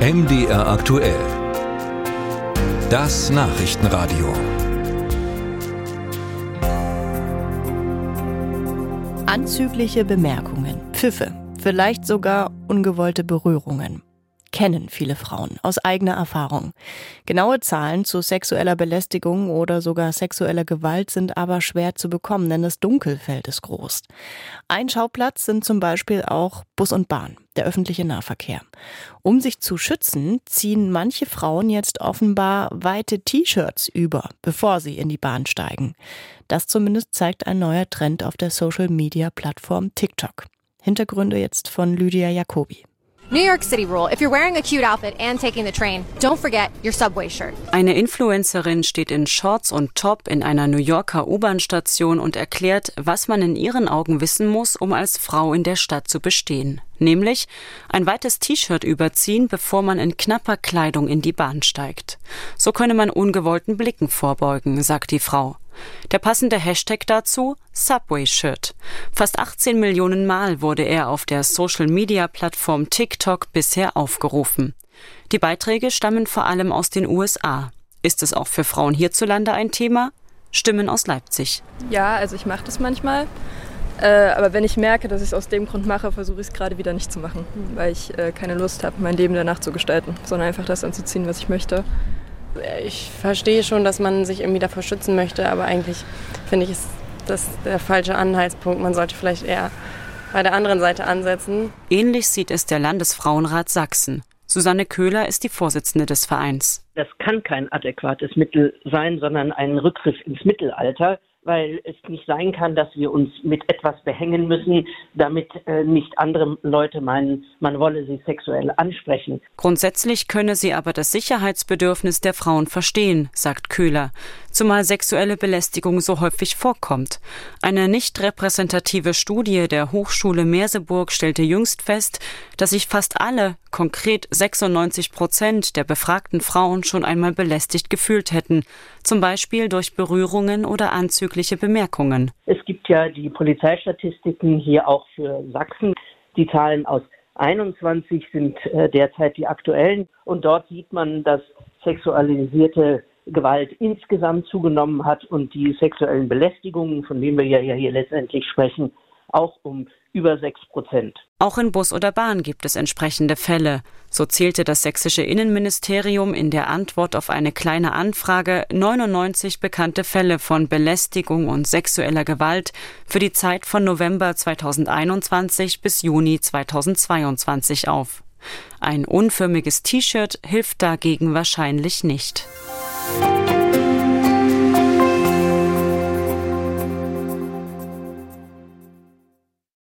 MDR aktuell. Das Nachrichtenradio. Anzügliche Bemerkungen, Pfiffe, vielleicht sogar ungewollte Berührungen kennen viele Frauen aus eigener Erfahrung. Genaue Zahlen zu sexueller Belästigung oder sogar sexueller Gewalt sind aber schwer zu bekommen, denn das Dunkelfeld ist groß. Ein Schauplatz sind zum Beispiel auch Bus und Bahn, der öffentliche Nahverkehr. Um sich zu schützen, ziehen manche Frauen jetzt offenbar weite T-Shirts über, bevor sie in die Bahn steigen. Das zumindest zeigt ein neuer Trend auf der Social-Media-Plattform TikTok. Hintergründe jetzt von Lydia Jacobi. New York City rule. If you're wearing a cute outfit and taking the train, don't forget your subway shirt. Eine Influencerin steht in Shorts und Top in einer New Yorker U-Bahn-Station und erklärt, was man in ihren Augen wissen muss, um als Frau in der Stadt zu bestehen. Nämlich ein weites T-Shirt überziehen, bevor man in knapper Kleidung in die Bahn steigt. So könne man ungewollten Blicken vorbeugen, sagt die Frau. Der passende Hashtag dazu Subway Shirt. Fast 18 Millionen Mal wurde er auf der Social-Media-Plattform TikTok bisher aufgerufen. Die Beiträge stammen vor allem aus den USA. Ist es auch für Frauen hierzulande ein Thema? Stimmen aus Leipzig. Ja, also ich mache das manchmal. Äh, aber wenn ich merke, dass ich es aus dem Grund mache, versuche ich es gerade wieder nicht zu machen, weil ich äh, keine Lust habe, mein Leben danach zu gestalten, sondern einfach das anzuziehen, was ich möchte. Ich verstehe schon, dass man sich irgendwie davor schützen möchte, aber eigentlich finde ich, ist das der falsche Anhaltspunkt. Man sollte vielleicht eher bei der anderen Seite ansetzen. Ähnlich sieht es der Landesfrauenrat Sachsen. Susanne Köhler ist die Vorsitzende des Vereins. Das kann kein adäquates Mittel sein, sondern ein Rückgriff ins Mittelalter weil es nicht sein kann, dass wir uns mit etwas behängen müssen, damit äh, nicht andere Leute meinen, man wolle sie sexuell ansprechen. Grundsätzlich könne sie aber das Sicherheitsbedürfnis der Frauen verstehen, sagt Köhler, zumal sexuelle Belästigung so häufig vorkommt. Eine nicht repräsentative Studie der Hochschule Merseburg stellte jüngst fest, dass sich fast alle, konkret 96 Prozent der befragten Frauen schon einmal belästigt gefühlt hätten, zum Beispiel durch Berührungen oder anzügliche Bemerkungen. Es gibt ja die Polizeistatistiken hier auch für Sachsen. Die Zahlen aus 21 sind äh, derzeit die aktuellen und dort sieht man, dass sexualisierte Gewalt insgesamt zugenommen hat und die sexuellen Belästigungen, von denen wir ja hier letztendlich sprechen, auch um über sechs Prozent. Auch in Bus oder Bahn gibt es entsprechende Fälle. So zählte das sächsische Innenministerium in der Antwort auf eine kleine Anfrage 99 bekannte Fälle von Belästigung und sexueller Gewalt für die Zeit von November 2021 bis Juni 2022 auf. Ein unförmiges T-Shirt hilft dagegen wahrscheinlich nicht.